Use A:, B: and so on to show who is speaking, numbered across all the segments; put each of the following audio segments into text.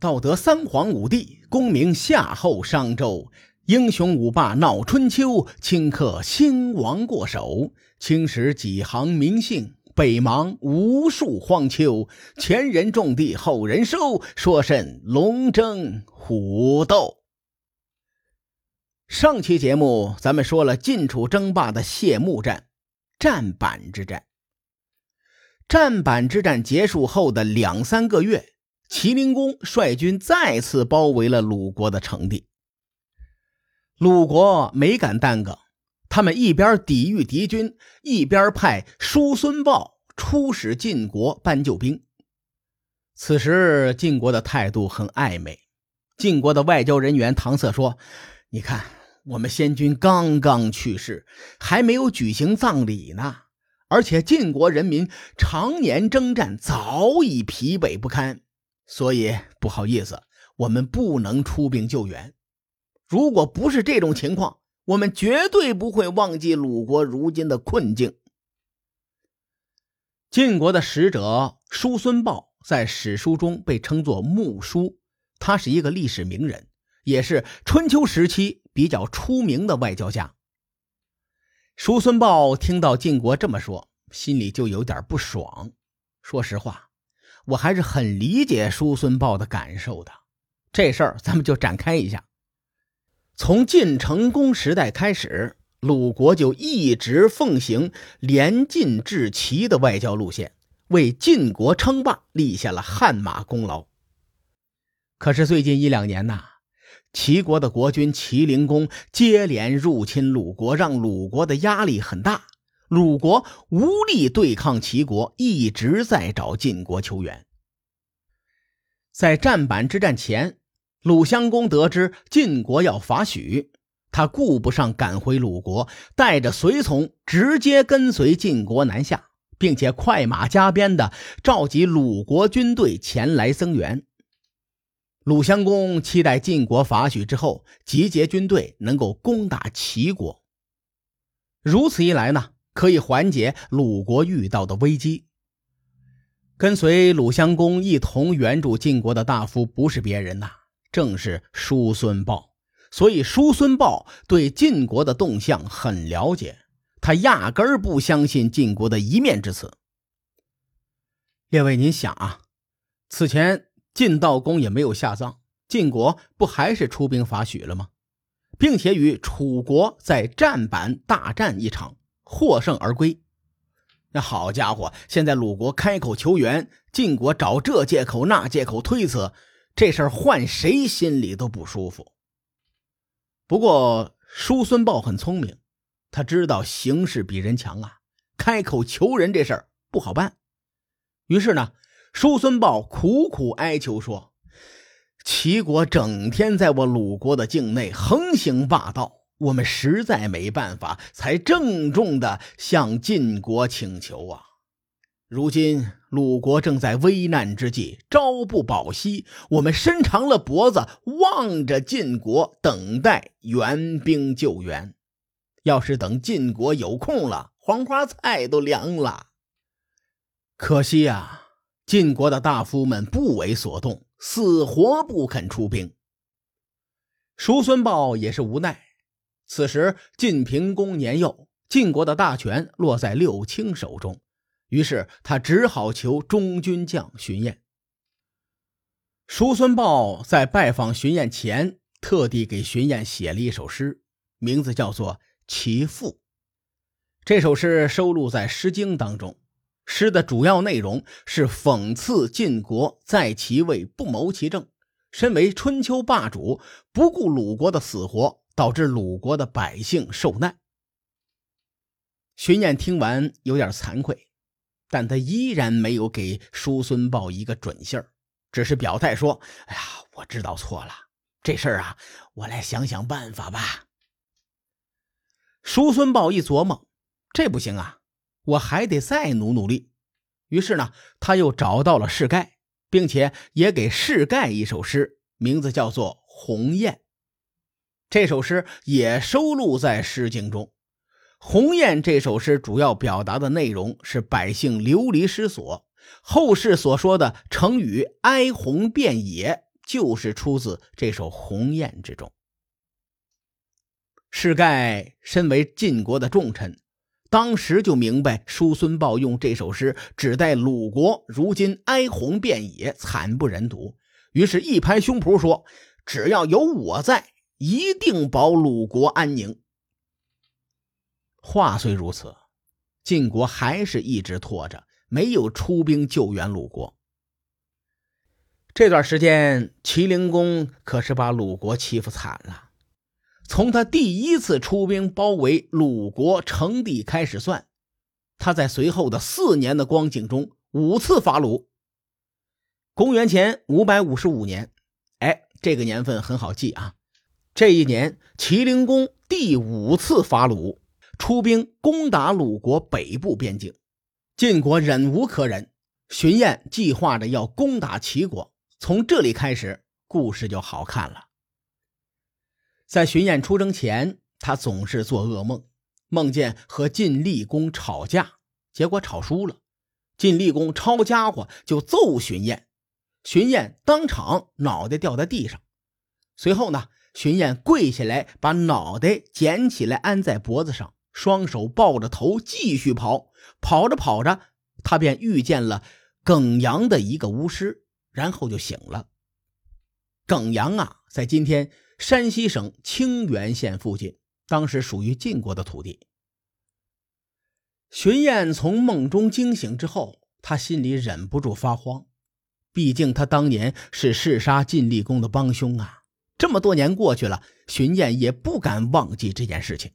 A: 道德三皇五帝，功名夏后商周，英雄五霸闹春秋，顷刻兴亡过手。青史几行名姓，北邙无数荒丘。前人种地，后人收，说甚龙争虎斗？上期节目咱们说了晋楚争霸的谢幕战——战板之战。战板之战结束后的两三个月。齐灵公率军再次包围了鲁国的城地。鲁国没敢耽搁，他们一边抵御敌军，一边派叔孙豹出使晋国搬救兵。此时晋国的态度很暧昧。晋国的外交人员搪塞说：“你看，我们先君刚刚去世，还没有举行葬礼呢，而且晋国人民常年征战，早已疲惫不堪。”所以不好意思，我们不能出兵救援。如果不是这种情况，我们绝对不会忘记鲁国如今的困境。晋国的使者叔孙豹在史书中被称作木叔，他是一个历史名人，也是春秋时期比较出名的外交家。叔孙豹听到晋国这么说，心里就有点不爽。说实话。我还是很理解叔孙豹的感受的，这事儿咱们就展开一下。从晋成公时代开始，鲁国就一直奉行联晋制齐的外交路线，为晋国称霸立下了汗马功劳。可是最近一两年呐，齐国的国君齐灵公接连入侵鲁国，让鲁国的压力很大。鲁国无力对抗齐国，一直在找晋国求援。在战板之战前，鲁襄公得知晋国要伐许，他顾不上赶回鲁国，带着随从直接跟随晋国南下，并且快马加鞭的召集鲁国军队前来增援。鲁襄公期待晋国伐许之后，集结军队能够攻打齐国。如此一来呢？可以缓解鲁国遇到的危机。跟随鲁襄公一同援助晋国的大夫不是别人呐，正是叔孙豹。所以叔孙豹对晋国的动向很了解，他压根儿不相信晋国的一面之词。列位，您想啊，此前晋悼公也没有下葬，晋国不还是出兵伐许了吗？并且与楚国在战板大战一场。获胜而归，那好家伙！现在鲁国开口求援，晋国找这借口那借口推辞，这事儿换谁心里都不舒服。不过叔孙豹很聪明，他知道形势比人强啊，开口求人这事儿不好办。于是呢，叔孙豹苦苦哀求说：“齐国整天在我鲁国的境内横行霸道。”我们实在没办法，才郑重的向晋国请求啊！如今鲁国正在危难之际，朝不保夕，我们伸长了脖子望着晋国，等待援兵救援。要是等晋国有空了，黄花菜都凉了。可惜呀，晋国的大夫们不为所动，死活不肯出兵。叔孙豹也是无奈。此时，晋平公年幼，晋国的大权落在六卿手中，于是他只好求中军将荀偃。叔孙豹在拜访荀偃前，特地给荀偃写了一首诗，名字叫做《齐父》。这首诗收录在《诗经》当中，诗的主要内容是讽刺晋国在其位不谋其政，身为春秋霸主，不顾鲁国的死活。导致鲁国的百姓受难。荀偃听完有点惭愧，但他依然没有给叔孙豹一个准信儿，只是表态说：“哎呀，我知道错了，这事儿啊，我来想想办法吧。”叔孙豹一琢磨，这不行啊，我还得再努努力。于是呢，他又找到了士盖，并且也给士盖一首诗，名字叫做《鸿雁》。这首诗也收录在《诗经》中，《鸿雁》这首诗主要表达的内容是百姓流离失所。后世所说的成语“哀鸿遍野”，就是出自这首《鸿雁》之中。世盖身为晋国的重臣，当时就明白叔孙豹用这首诗指代鲁国如今哀鸿遍野，惨不忍睹，于是，一拍胸脯说：“只要有我在，一定保鲁国安宁。”话虽如此，晋国还是一直拖着，没有出兵救援鲁国。这段时间，齐灵公可是把鲁国欺负惨了。从他第一次出兵包围鲁国成地开始算，他在随后的四年的光景中五次伐鲁。公元前五百五十五年，哎，这个年份很好记啊。这一年，齐灵公第五次伐鲁，出兵攻打鲁国北部边境。晋国忍无可忍，荀偃计划着要攻打齐国。从这里开始，故事就好看了。在荀偃出征前，他总是做噩梦，梦见和晋厉公吵架，结果吵输了。晋厉公抄家伙就揍荀偃，荀偃当场脑袋掉在地上。随后呢，荀偃跪下来，把脑袋捡起来安在脖子上，双手抱着头继续跑。跑着跑着，他便遇见了耿阳的一个巫师。然后就醒了。耿阳啊，在今天山西省清源县附近，当时属于晋国的土地。荀偃从梦中惊醒之后，他心里忍不住发慌，毕竟他当年是弑杀晋厉公的帮凶啊。这么多年过去了，荀燕也不敢忘记这件事情。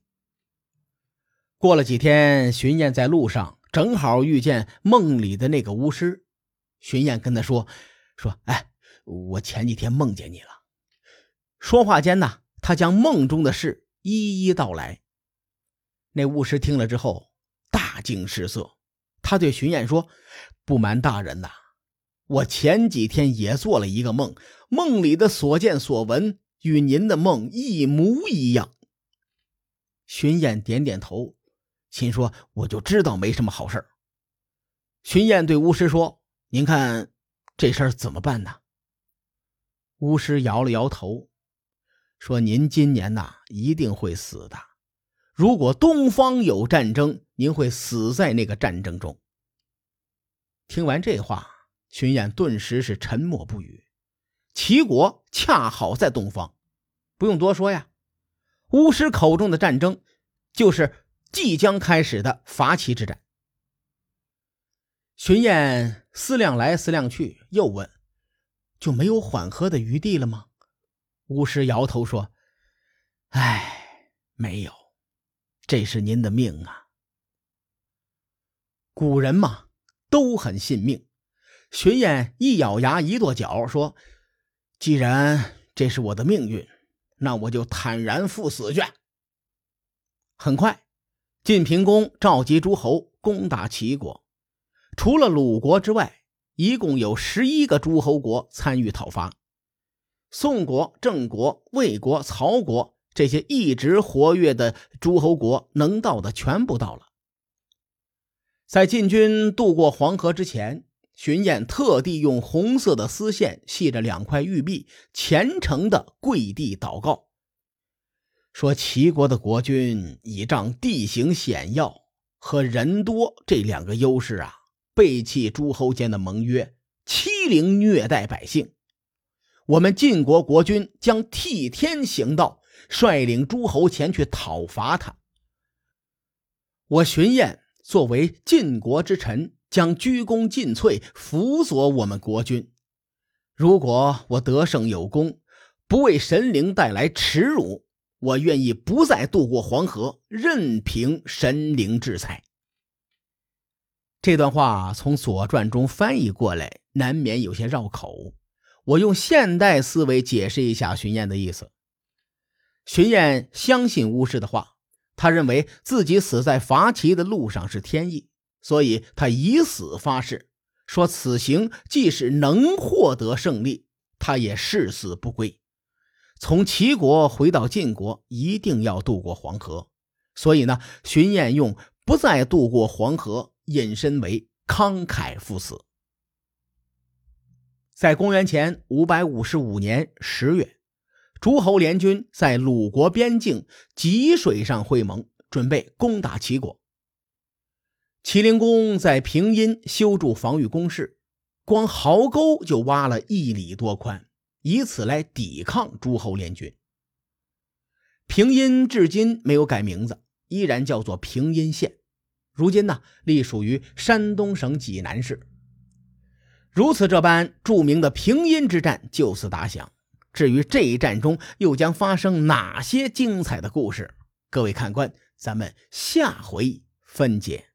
A: 过了几天，荀燕在路上正好遇见梦里的那个巫师，荀燕跟他说。说：“哎，我前几天梦见你了。”说话间呢，他将梦中的事一一道来。那巫师听了之后大惊失色，他对荀燕说：“不瞒大人呐，我前几天也做了一个梦，梦里的所见所闻与您的梦一模一样。”荀燕点点头，心说：“我就知道没什么好事荀燕对巫师说：“您看。”这事儿怎么办呢？巫师摇了摇头，说：“您今年呐一定会死的。如果东方有战争，您会死在那个战争中。”听完这话，荀偃顿时是沉默不语。齐国恰好在东方，不用多说呀。巫师口中的战争，就是即将开始的伐齐之战。荀偃思量来思量去，又问：“就没有缓和的余地了吗？”巫师摇头说：“哎，没有，这是您的命啊。”古人嘛，都很信命。荀偃一咬牙，一跺脚，说：“既然这是我的命运，那我就坦然赴死去。”很快，晋平公召集诸侯攻打齐国。除了鲁国之外，一共有十一个诸侯国参与讨伐。宋国、郑国、魏国、曹国这些一直活跃的诸侯国，能到的全部到了。在晋军渡过黄河之前，荀偃特地用红色的丝线系着两块玉璧，虔诚的跪地祷告，说：“齐国的国君倚仗地形险要和人多这两个优势啊。”背弃诸侯间的盟约，欺凌虐待百姓。我们晋国国君将替天行道，率领诸侯前去讨伐他。我荀偃作为晋国之臣，将鞠躬尽瘁，辅佐我们国君。如果我得胜有功，不为神灵带来耻辱，我愿意不再渡过黄河，任凭神灵制裁。这段话从《左传》中翻译过来，难免有些绕口。我用现代思维解释一下荀偃的意思。荀偃相信巫师的话，他认为自己死在伐齐的路上是天意，所以他以死发誓，说此行即使能获得胜利，他也誓死不归。从齐国回到晋国，一定要渡过黄河。所以呢，荀彦用不再渡过黄河。引申为慷慨赴死。在公元前五百五十五年十月，诸侯联军在鲁国边境济水上会盟，准备攻打齐国。齐灵公在平阴修筑防御工事，光壕沟就挖了一里多宽，以此来抵抗诸侯联军。平阴至今没有改名字，依然叫做平阴县。如今呢，隶属于山东省济南市。如此这般，著名的平阴之战就此打响。至于这一战中又将发生哪些精彩的故事，各位看官，咱们下回分解。